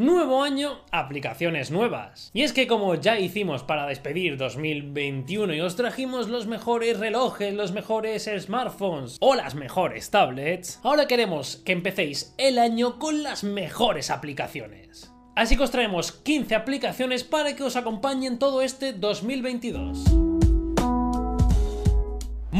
Nuevo año, aplicaciones nuevas. Y es que como ya hicimos para despedir 2021 y os trajimos los mejores relojes, los mejores smartphones o las mejores tablets, ahora queremos que empecéis el año con las mejores aplicaciones. Así que os traemos 15 aplicaciones para que os acompañen todo este 2022.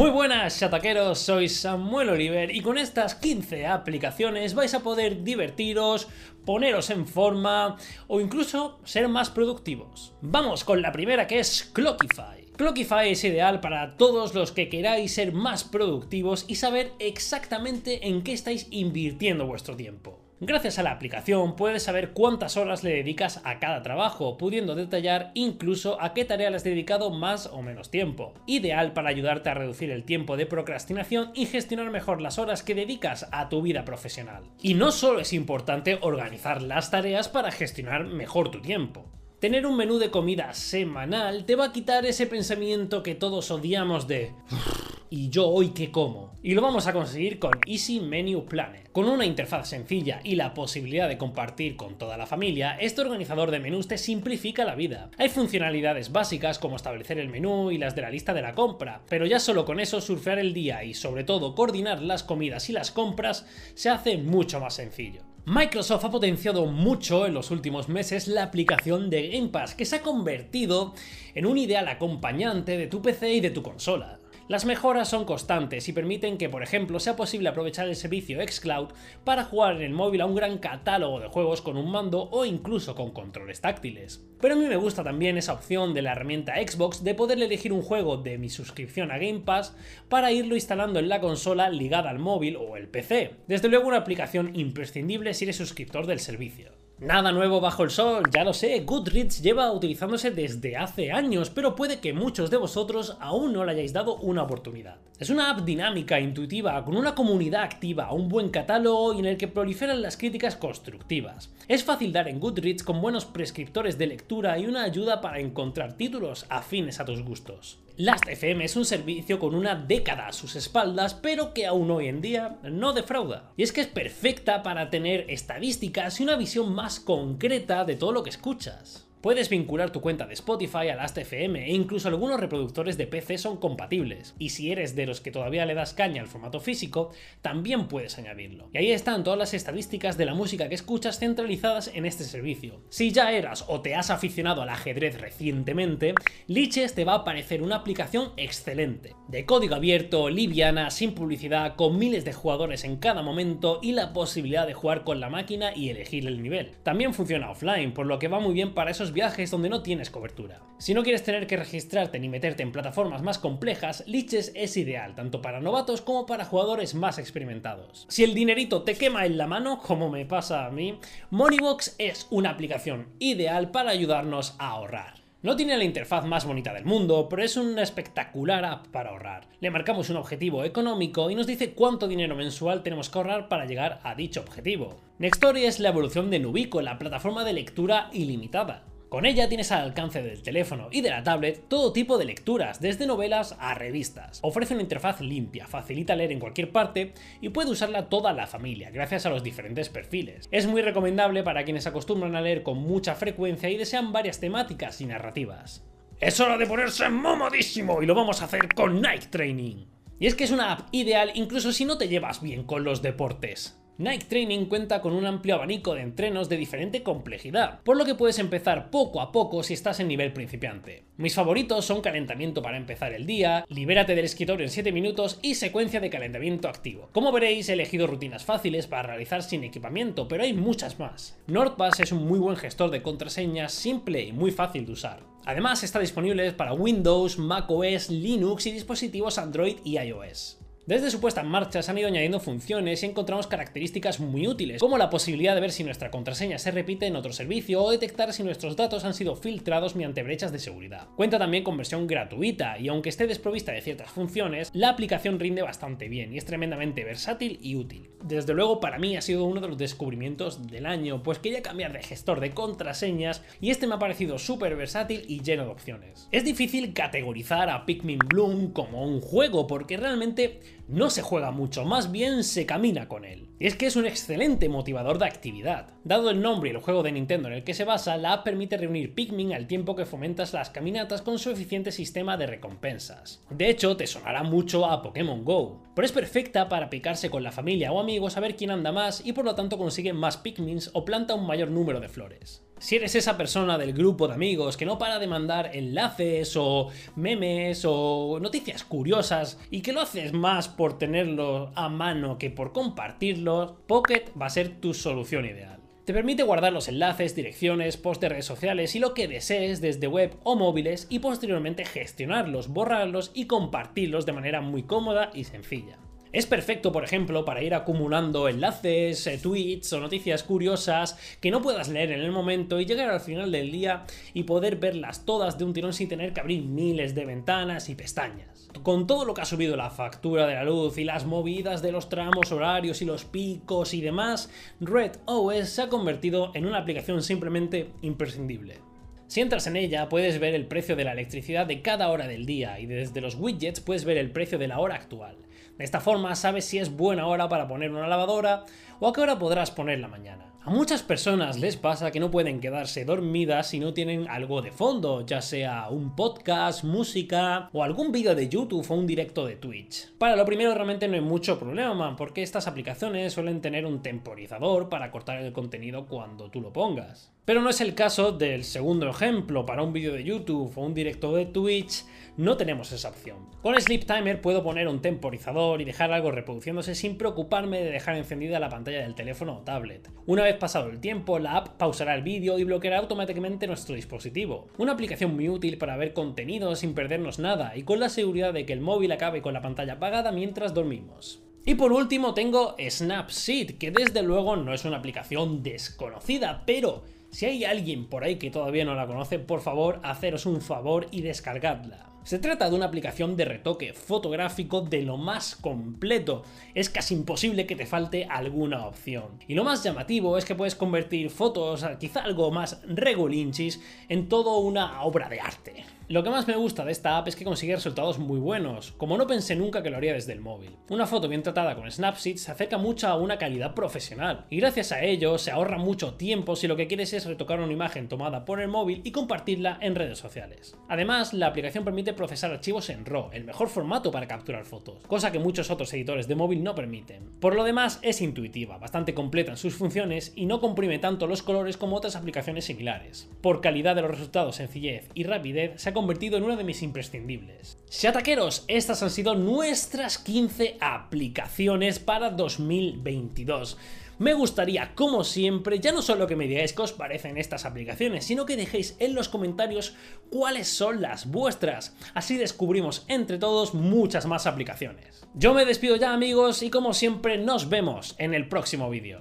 Muy buenas chataqueros, soy Samuel Oliver y con estas 15 aplicaciones vais a poder divertiros, poneros en forma o incluso ser más productivos. Vamos con la primera que es Clockify. Clockify es ideal para todos los que queráis ser más productivos y saber exactamente en qué estáis invirtiendo vuestro tiempo. Gracias a la aplicación puedes saber cuántas horas le dedicas a cada trabajo, pudiendo detallar incluso a qué tarea le has dedicado más o menos tiempo. Ideal para ayudarte a reducir el tiempo de procrastinación y gestionar mejor las horas que dedicas a tu vida profesional. Y no solo es importante organizar las tareas para gestionar mejor tu tiempo. Tener un menú de comida semanal te va a quitar ese pensamiento que todos odiamos de ¿y yo hoy qué como? Y lo vamos a conseguir con Easy Menu Planner. Con una interfaz sencilla y la posibilidad de compartir con toda la familia, este organizador de menús te simplifica la vida. Hay funcionalidades básicas como establecer el menú y las de la lista de la compra, pero ya solo con eso surfear el día y sobre todo coordinar las comidas y las compras se hace mucho más sencillo. Microsoft ha potenciado mucho en los últimos meses la aplicación de Game Pass, que se ha convertido en un ideal acompañante de tu PC y de tu consola. Las mejoras son constantes y permiten que, por ejemplo, sea posible aprovechar el servicio xCloud para jugar en el móvil a un gran catálogo de juegos con un mando o incluso con controles táctiles. Pero a mí me gusta también esa opción de la herramienta Xbox de poder elegir un juego de mi suscripción a Game Pass para irlo instalando en la consola ligada al móvil o el PC. Desde luego una aplicación imprescindible si eres suscriptor del servicio. Nada nuevo bajo el sol, ya lo sé, Goodreads lleva utilizándose desde hace años, pero puede que muchos de vosotros aún no le hayáis dado una oportunidad. Es una app dinámica, intuitiva, con una comunidad activa, un buen catálogo y en el que proliferan las críticas constructivas. Es fácil dar en Goodreads con buenos prescriptores de lectura y una ayuda para encontrar títulos afines a tus gustos. Last.fm es un servicio con una década a sus espaldas, pero que aún hoy en día no defrauda. Y es que es perfecta para tener estadísticas y una visión más concreta de todo lo que escuchas. Puedes vincular tu cuenta de Spotify a Last.fm e incluso algunos reproductores de PC son compatibles. Y si eres de los que todavía le das caña al formato físico, también puedes añadirlo. Y ahí están todas las estadísticas de la música que escuchas centralizadas en este servicio. Si ya eras o te has aficionado al ajedrez recientemente, Liches te va a parecer una aplicación excelente. De código abierto, liviana, sin publicidad, con miles de jugadores en cada momento y la posibilidad de jugar con la máquina y elegir el nivel. También funciona offline, por lo que va muy bien para esos viajes donde no tienes cobertura. Si no quieres tener que registrarte ni meterte en plataformas más complejas, Liches es ideal tanto para novatos como para jugadores más experimentados. Si el dinerito te quema en la mano, como me pasa a mí, Moneybox es una aplicación ideal para ayudarnos a ahorrar. No tiene la interfaz más bonita del mundo, pero es una espectacular app para ahorrar. Le marcamos un objetivo económico y nos dice cuánto dinero mensual tenemos que ahorrar para llegar a dicho objetivo. Nextory es la evolución de Nubico, la plataforma de lectura ilimitada. Con ella tienes al alcance del teléfono y de la tablet todo tipo de lecturas, desde novelas a revistas. Ofrece una interfaz limpia, facilita leer en cualquier parte y puede usarla toda la familia, gracias a los diferentes perfiles. Es muy recomendable para quienes acostumbran a leer con mucha frecuencia y desean varias temáticas y narrativas. Es hora de ponerse mamadísimo y lo vamos a hacer con Nike Training. Y es que es una app ideal incluso si no te llevas bien con los deportes. Nike Training cuenta con un amplio abanico de entrenos de diferente complejidad, por lo que puedes empezar poco a poco si estás en nivel principiante. Mis favoritos son calentamiento para empezar el día, libérate del escritorio en 7 minutos y secuencia de calentamiento activo. Como veréis, he elegido rutinas fáciles para realizar sin equipamiento, pero hay muchas más. NordPass es un muy buen gestor de contraseñas simple y muy fácil de usar. Además está disponible para Windows, macOS, Linux y dispositivos Android y iOS. Desde su puesta en marcha se han ido añadiendo funciones y encontramos características muy útiles, como la posibilidad de ver si nuestra contraseña se repite en otro servicio o detectar si nuestros datos han sido filtrados mediante brechas de seguridad. Cuenta también con versión gratuita y aunque esté desprovista de ciertas funciones, la aplicación rinde bastante bien y es tremendamente versátil y útil. Desde luego para mí ha sido uno de los descubrimientos del año, pues quería cambiar de gestor de contraseñas y este me ha parecido súper versátil y lleno de opciones. Es difícil categorizar a Pikmin Bloom como un juego porque realmente No se juega mucho, más bien se camina con él. Y es que es un excelente motivador de actividad. Dado el nombre y el juego de Nintendo en el que se basa, la app permite reunir Pikmin al tiempo que fomentas las caminatas con su eficiente sistema de recompensas. De hecho, te sonará mucho a Pokémon Go, pero es perfecta para picarse con la familia o amigos a ver quién anda más y por lo tanto consigue más Pikmins o planta un mayor número de flores. Si eres esa persona del grupo de amigos que no para de mandar enlaces o memes o noticias curiosas y que lo haces más por tenerlo a mano que por compartirlos, Pocket va a ser tu solución ideal. Te permite guardar los enlaces, direcciones, posts de redes sociales y lo que desees desde web o móviles y posteriormente gestionarlos, borrarlos y compartirlos de manera muy cómoda y sencilla. Es perfecto, por ejemplo, para ir acumulando enlaces, eh, tweets o noticias curiosas que no puedas leer en el momento y llegar al final del día y poder verlas todas de un tirón sin tener que abrir miles de ventanas y pestañas. Con todo lo que ha subido la factura de la luz y las movidas de los tramos horarios y los picos y demás, Red OS se ha convertido en una aplicación simplemente imprescindible. Si entras en ella puedes ver el precio de la electricidad de cada hora del día y desde los widgets puedes ver el precio de la hora actual. De esta forma sabes si es buena hora para poner una lavadora o a qué hora podrás ponerla mañana. A muchas personas les pasa que no pueden quedarse dormidas si no tienen algo de fondo, ya sea un podcast, música o algún vídeo de YouTube o un directo de Twitch. Para lo primero realmente no hay mucho problema, porque estas aplicaciones suelen tener un temporizador para cortar el contenido cuando tú lo pongas. Pero no es el caso del segundo ejemplo, para un vídeo de YouTube o un directo de Twitch no tenemos esa opción. Con Sleep Timer puedo poner un temporizador y dejar algo reproduciéndose sin preocuparme de dejar encendida la pantalla del teléfono o tablet. Una vez pasado el tiempo, la app pausará el vídeo y bloqueará automáticamente nuestro dispositivo. Una aplicación muy útil para ver contenido sin perdernos nada y con la seguridad de que el móvil acabe con la pantalla apagada mientras dormimos. Y por último tengo Snapseed, que desde luego no es una aplicación desconocida, pero si hay alguien por ahí que todavía no la conoce, por favor, haceros un favor y descargadla. Se trata de una aplicación de retoque fotográfico de lo más completo. Es casi imposible que te falte alguna opción. Y lo más llamativo es que puedes convertir fotos, quizá algo más regulinchis, en todo una obra de arte. Lo que más me gusta de esta app es que consigue resultados muy buenos, como no pensé nunca que lo haría desde el móvil. Una foto bien tratada con Snapseed se acerca mucho a una calidad profesional, y gracias a ello se ahorra mucho tiempo si lo que quieres es retocar una imagen tomada por el móvil y compartirla en redes sociales. Además, la aplicación permite procesar archivos en RAW, el mejor formato para capturar fotos, cosa que muchos otros editores de móvil no permiten. Por lo demás, es intuitiva, bastante completa en sus funciones y no comprime tanto los colores como otras aplicaciones similares. Por calidad de los resultados, sencillez y rapidez, se ha convertido en una de mis imprescindibles. Shataqueros, estas han sido nuestras 15 aplicaciones para 2022. Me gustaría, como siempre, ya no solo que me digáis qué os parecen estas aplicaciones, sino que dejéis en los comentarios cuáles son las vuestras. Así descubrimos entre todos muchas más aplicaciones. Yo me despido ya amigos y como siempre nos vemos en el próximo vídeo.